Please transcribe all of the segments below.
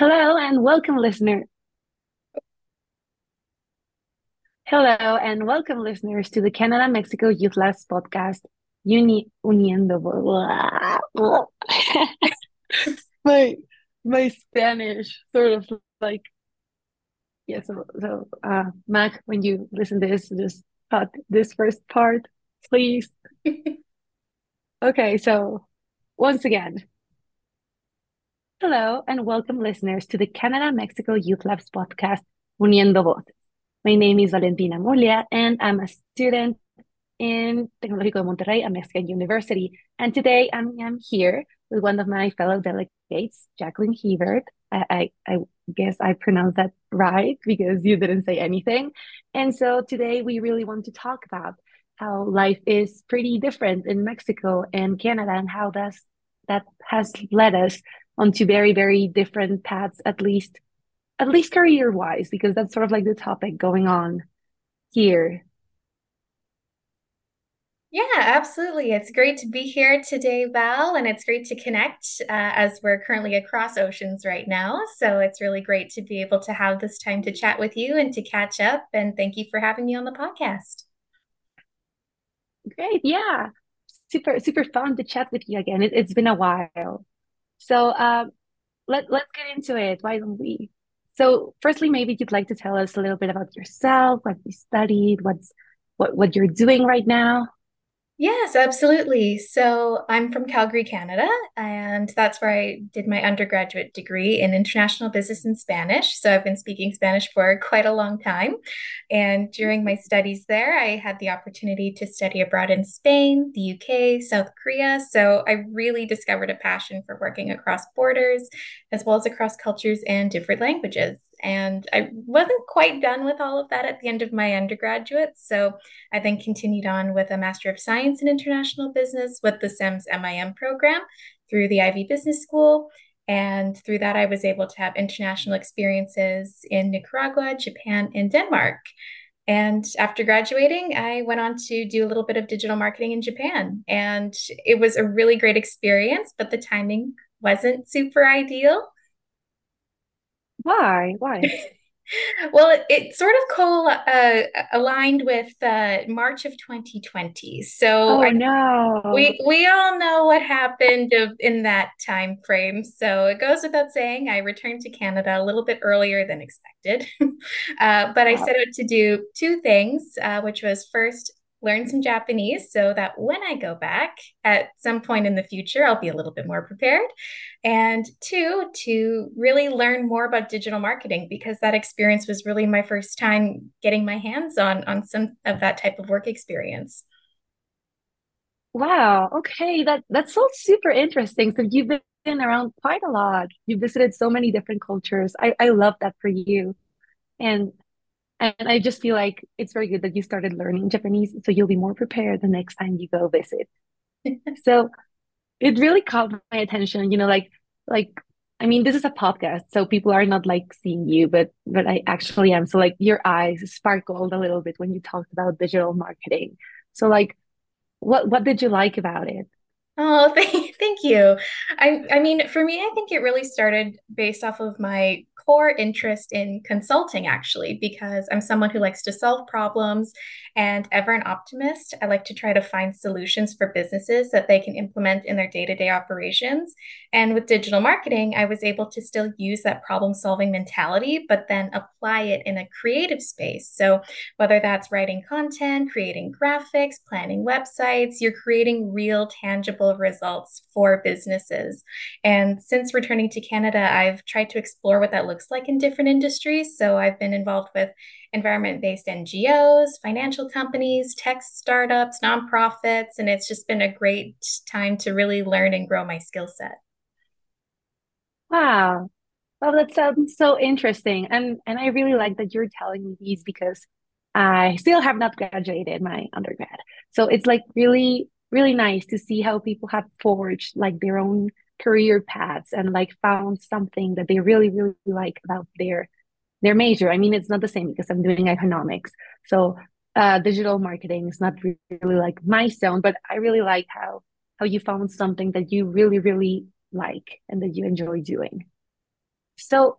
Hello and welcome, listener. Hello and welcome, listeners, to the Canada Mexico Youth Labs podcast, Uni Uniendo. my my Spanish sort of like yeah. So so uh, Mac, when you listen to this, just cut this first part, please. okay, so once again, Hello and welcome listeners to the Canada Mexico Youth Labs podcast, Uniendo Voces. My name is Valentina Mulia and I'm a student in Tecnológico de Monterrey, a Mexican university. And today I'm, I'm here with one of my fellow delegates, Jaclyn Hebert. I, I, I guess I pronounced that right because you didn't say anything. And so today we really want to talk about how life is pretty different in Mexico and Canada and how that's, that has led us onto very very different paths at least at least career wise because that's sort of like the topic going on here yeah, absolutely. It's great to be here today, Val, and it's great to connect uh, as we're currently across oceans right now. So it's really great to be able to have this time to chat with you and to catch up. And thank you for having me on the podcast. Great. Yeah. Super, super fun to chat with you again. It, has been a while. So um, let let's get into it. Why don't we? So, firstly, maybe you'd like to tell us a little bit about yourself, what you studied, what's what what you're doing right now. Yes, absolutely. So I'm from Calgary, Canada, and that's where I did my undergraduate degree in international business and Spanish. So I've been speaking Spanish for quite a long time. And during my mm-hmm. studies there, I had the opportunity to study abroad in Spain, the UK, South Korea. So I really discovered a passion for working across borders, as well as across cultures and different languages. And I wasn't quite done with all of that at the end of my undergraduate. So I then continued on with a Master of Science in International Business with the CEMS MIM program through the Ivey Business School. And through that, I was able to have international experiences in Nicaragua, Japan, and Denmark. And after graduating, I went on to do a little bit of digital marketing in Japan. And it was a really great experience, but the timing wasn't super ideal. Why? Why? well, it, it, sort of co uh, aligned with uh, March of 2020. So oh, I know we we all know what happened in that time frame. So it goes without saying, I returned to Canada a little bit earlier than expected, uh, but I set out to do two things, uh, which was first learn some Japanese so that when I go back at some point in the future, I'll be a little bit more prepared. And two, to really learn more about digital marketing because that experience was really my first time getting my hands on on some of that type of work experience. Wow. Okay. That that's so super interesting. So you've been around quite a lot. You've visited so many different cultures. I, I love that for you. And and I just feel like it's very good that you started learning Japanese so you'll be more prepared the next time you go visit. so it really caught my attention, you know, like like I mean, this is a podcast, so people are not like seeing you, but but I actually am. So like your eyes sparkled a little bit when you talked about digital marketing. So like what what did you like about it? Oh, thank, thank you. I I mean, for me, I think it really started based off of my core interest in consulting, actually, because I'm someone who likes to solve problems and ever an optimist. I like to try to find solutions for businesses that they can implement in their day to day operations. And with digital marketing, I was able to still use that problem solving mentality, but then apply it in a creative space. So, whether that's writing content, creating graphics, planning websites, you're creating real, tangible results for businesses. And since returning to Canada, I've tried to explore what that looks like in different industries. So, I've been involved with environment based NGOs, financial companies, tech startups, nonprofits, and it's just been a great time to really learn and grow my skill set. Wow. Well, that sounds so interesting. And and I really like that you're telling me these because I still have not graduated my undergrad. So it's like really, really nice to see how people have forged like their own career paths and like found something that they really, really like about their their major. I mean, it's not the same because I'm doing economics. So uh, digital marketing is not really like my zone, but I really like how how you found something that you really, really like and that you enjoy doing. So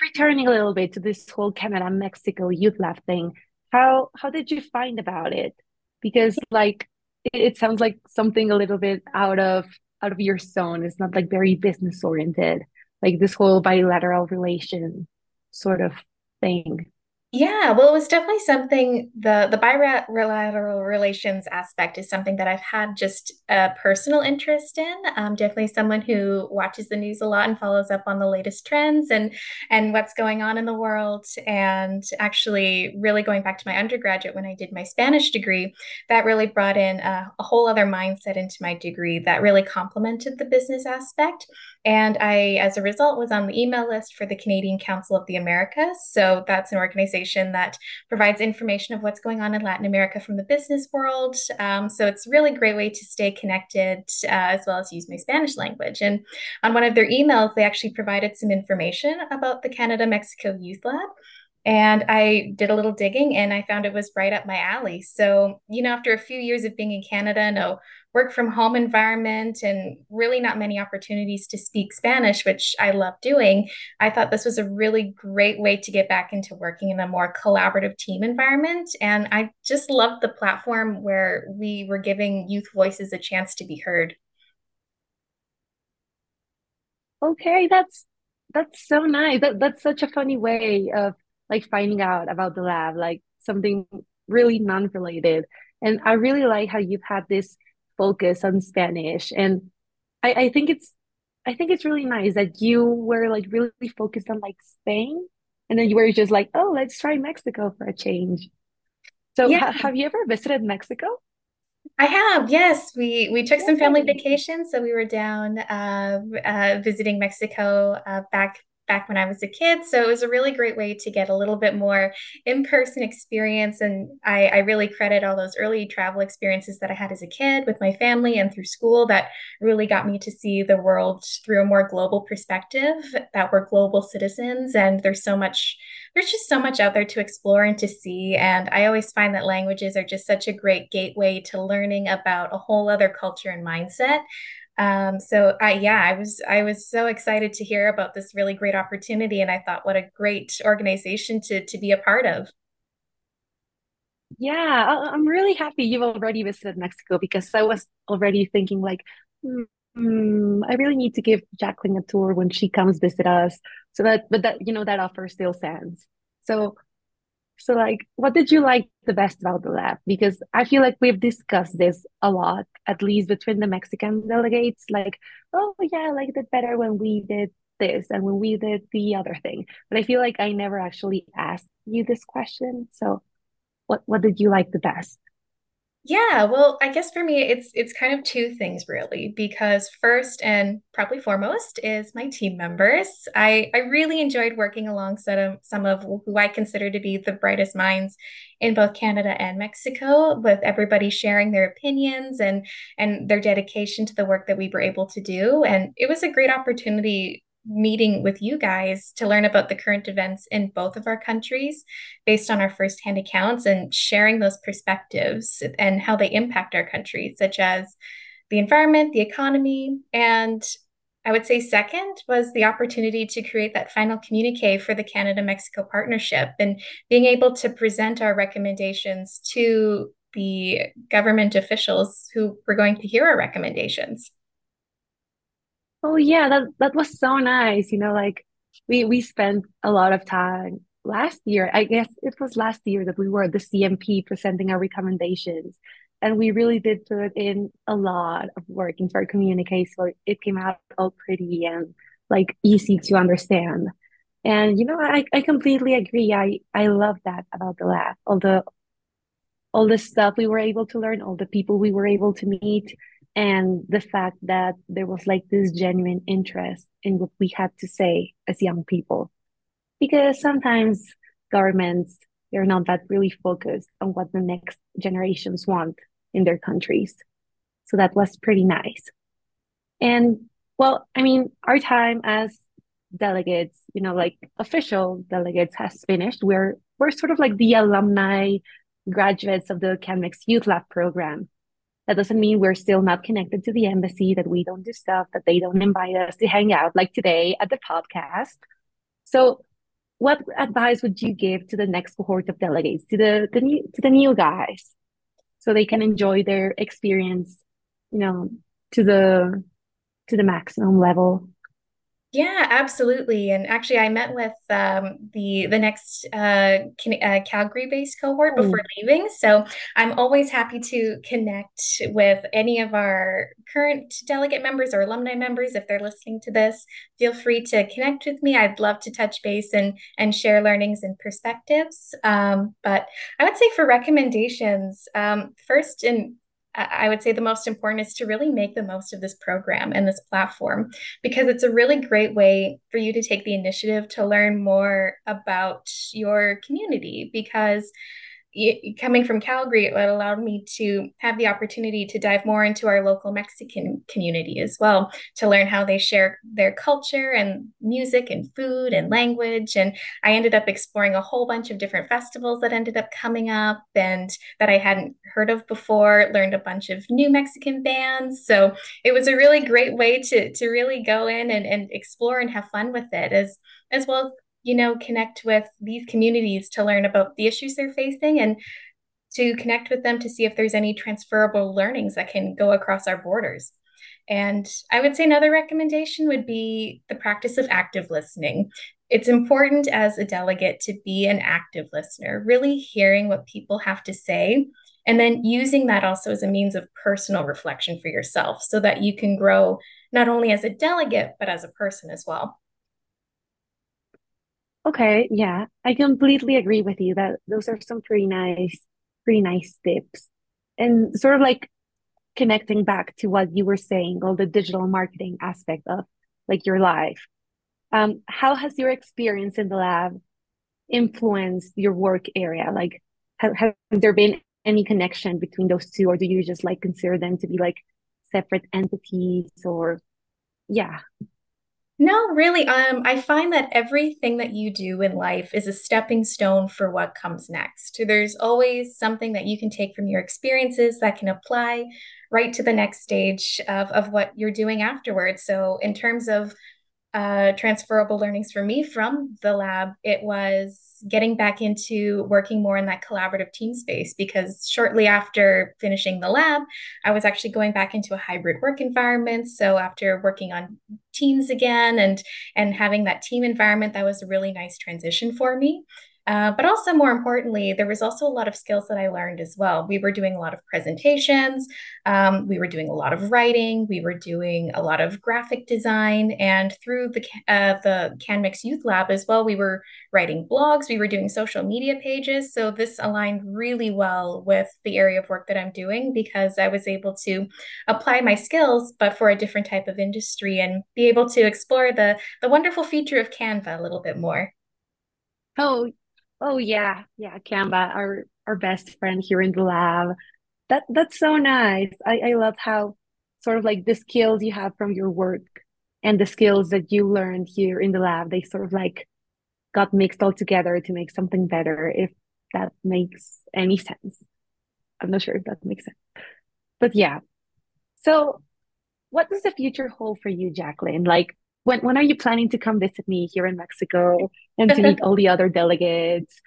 returning a little bit to this whole Canada Mexico Youth Lab thing, how how did you find about it? Because like it, it sounds like something a little bit out of out of your zone. It's not like very business oriented, like this whole bilateral relation sort of thing. Yeah, well, it was definitely something the the bilateral relations aspect is something that I've had just a personal interest in. Um, definitely someone who watches the news a lot and follows up on the latest trends and and what's going on in the world. And actually, really going back to my undergraduate when I did my Spanish degree, that really brought in a, a whole other mindset into my degree that really complemented the business aspect. And I, as a result, was on the email list for the Canadian Council of the Americas. So that's an organization that provides information of what's going on in Latin America from the business world. Um, so it's a really great way to stay connected uh, as well as use my Spanish language. And on one of their emails, they actually provided some information about the Canada Mexico Youth Lab. And I did a little digging and I found it was right up my alley. So, you know, after a few years of being in Canada, no work from home environment and really not many opportunities to speak Spanish, which I love doing, I thought this was a really great way to get back into working in a more collaborative team environment. And I just loved the platform where we were giving youth voices a chance to be heard. Okay, that's that's so nice. That that's such a funny way of like finding out about the lab, like something really non-related. And I really like how you've had this focus on Spanish. And I, I think it's I think it's really nice that you were like really focused on like Spain and then you were just like, oh, let's try Mexico for a change. So Yeah. ha have you ever visited Mexico? I have, yes. We we took some family vacations, so we were down uh, uh, visiting Mexico uh, back back when I was a kid. So it was a really great way to get a little bit more in-person experience. And I, I really credit all those early travel experiences that I had as a kid with my family and through school that really got me to see the world through a more global perspective, that we're global citizens and there's so much there's just so much out there to explore and to see. And I always find that languages are just such a great gateway to learning about a whole other culture and mindset. Um, so I, yeah, I was, I was so excited to hear about this really great opportunity. And I thought, what a great organization to, to be a part of. Yeah, I'm really happy you've already visited Mexico because I was already thinking like, hmm, I really need to give Jaclyn a tour when she comes visit us. So that, but that, you know, that offer still stands. So, so like, what did you like the best about the lab? Because I feel like we've discussed this a lot, at least between the Mexican delegates. Like, oh yeah, I liked it better when we did this and when we did the other thing. But I feel like I never actually asked you this question. So. What what did you like the best? Yeah, well, I guess for me it's it's kind of two things really because first and probably foremost is my team members. I I really enjoyed working alongside of some of who I consider to be the brightest minds in both Canada and Mexico, with everybody sharing their opinions and and their dedication to the work that we were able to do. And it was a great opportunity meeting with you guys to learn about the current events in both of our countries based on our firsthand accounts and sharing those perspectives and how they impact our countries, such as the environment, the economy, and I would say second was the opportunity to create that final communique for the Canada Mexico partnership and being able to present our recommendations to the government officials who were going to hear our recommendations. Oh yeah, that that was so nice. You know, like we we spent a lot of time last year. I guess it was last year that we were at the CMP presenting our recommendations. And we really did put in a lot of work into our communique so it came out all pretty and like easy to understand. And you know, I, I completely agree. I I love that about the lab. All the all the stuff we were able to learn, all the people we were able to meet, and the fact that there was like this genuine interest in what we had to say as young people. Because sometimes governments, they're not that really focused on what the next generations want in their countries. So that was pretty nice. And well, I mean, our time as delegates, you know, like official delegates has finished. We're we're sort of like the alumni graduates of the CanMex Youth Lab program. That doesn't mean we're still not connected to the embassy, that we don't do stuff, that they don't invite us to hang out like today at the podcast. So, what advice would you give to the next cohort of delegates, to the, the new to the new guys, so they can enjoy their experience, you know, to the to the maximum level? Yeah, absolutely. And actually, I met with um, the the next uh, uh, Calgary-based cohort before leaving. So I'm always happy to connect with any of our current delegate members or alumni members. If they're listening to this, feel free to connect with me. I'd love to touch base and and share learnings and perspectives. Um, but I would say for recommendations, um, first and I would say the most important is to really make the most of this program and this platform because it's a really great way for you to take the initiative to learn more about your community because coming from Calgary, it allowed me to have the opportunity to dive more into our local Mexican community as well, to learn how they share their culture and music and food and language. And I ended up exploring a whole bunch of different festivals that ended up coming up and that I hadn't heard of before, learned a bunch of new Mexican bands. So it was a really great way to, to really go in and, and explore and have fun with it as as well you know, connect with these communities to learn about the issues they're facing and to connect with them to see if there's any transferable learnings that can go across our borders. And I would say another recommendation would be the practice of active listening. It's important as a delegate to be an active listener, really hearing what people have to say, and then using that also as a means of personal reflection for yourself so that you can grow not only as a delegate, but as a person as well. Okay, yeah, I completely agree with you that those are some pretty nice, pretty nice tips. And sort of like connecting back to what you were saying, all the digital marketing aspect of like your life. Um, how has your experience in the lab influenced your work area? Like, has there been any connection between those two, or do you just like consider them to be like separate entities or yeah? No, really. Um, I find that everything that you do in life is a stepping stone for what comes next. There's always something that you can take from your experiences that can apply right to the next stage of, of what you're doing afterwards. So, in terms of uh, transferable learnings for me from the lab, it was getting back into working more in that collaborative team space because shortly after finishing the lab, I was actually going back into a hybrid work environment. So after working on teams again and and having that team environment, that was a really nice transition for me. Uh, but also, more importantly, there was also a lot of skills that I learned as well. We were doing a lot of presentations, um, we were doing a lot of writing, we were doing a lot of graphic design, and through the uh, the CanMex Youth Lab as well, we were writing blogs, we were doing social media pages. So this aligned really well with the area of work that I'm doing because I was able to apply my skills, but for a different type of industry, and be able to explore the the wonderful feature of Canva a little bit more. Oh, Oh yeah, yeah, Canva, our our best friend here in the lab. That that's so nice. I I love how sort of like the skills you have from your work and the skills that you learned here in the lab, they sort of like got mixed all together to make something better, if that makes any sense. I'm not sure if that makes sense. But yeah. So what does the future hold for you, Jaclyn? Like when when are you planning to come visit me here in Mexico and to meet all the other delegates?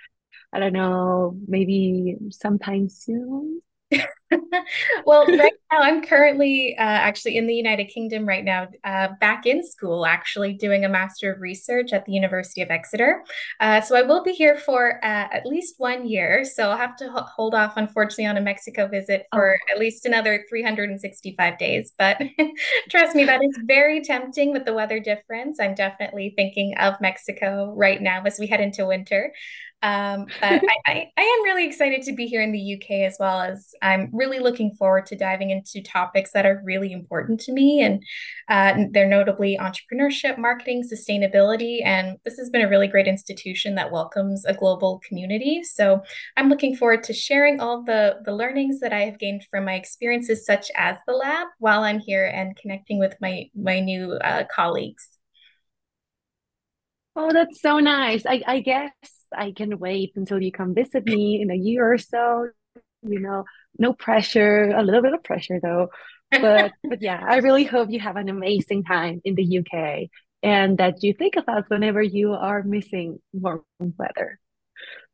I don't know, maybe sometime soon. well, right now I'm currently uh, actually in the United Kingdom right now, uh, back in school, actually doing a Master of Research at the University of Exeter. Uh, so I will be here for uh, at least one year. So I'll have to hold off, unfortunately, on a Mexico visit for oh. at least another 365 days. But trust me, that is very tempting with the weather difference. I'm definitely thinking of Mexico right now as we head into winter. Um, but I, I, I, am really excited to be here in the UK as well as I'm really looking forward to diving into topics that are really important to me. And uh, they're notably entrepreneurship, marketing, sustainability. And this has been a really great institution that welcomes a global community. So I'm looking forward to sharing all the, the learnings that I have gained from my experiences, such as the lab, while I'm here and connecting with my, my new uh, colleagues. Oh, that's so nice. I, I guess I can wait until you come visit me in a year or so you know, no pressure, a little bit of pressure though. But but yeah, I really hope you have an amazing time in the UK and that you think of us whenever you are missing warm weather.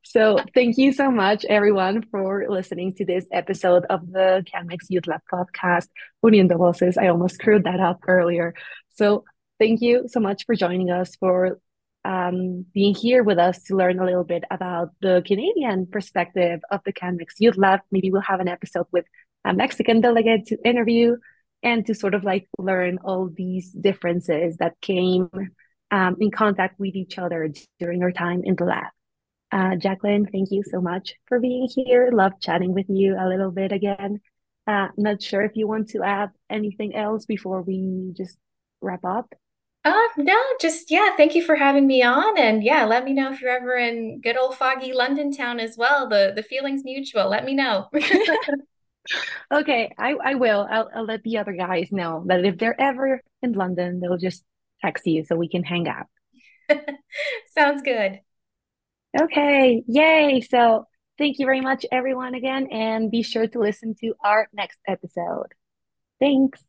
So thank you so much, everyone, for listening to this episode of the CanMex Youth Lab podcast, Uniendo Voces. I almost screwed that up earlier. So thank you so much for joining us, for um, being here with us to learn a little bit about the Canadian perspective of the CanMex Youth Lab. Maybe we'll have an episode with a Mexican delegate to interview and to sort of like learn all these differences that came um, in contact with each other during our time in the lab. Uh, Jaclyn, thank you so much for being here. Love chatting with you a little bit again. Uh, not sure if you want to add anything else before we just wrap up. Uh, no, just yeah, thank you for having me on. And yeah, let me know if you're ever in good old foggy London town as well. The the feeling's mutual. Let me know. okay, I, I will. I'll, I'll let the other guys know that if they're ever in London, they'll just text you so we can hang out. Sounds good. Okay, yay. So thank you very much, everyone, again, and be sure to listen to our next episode. Thanks.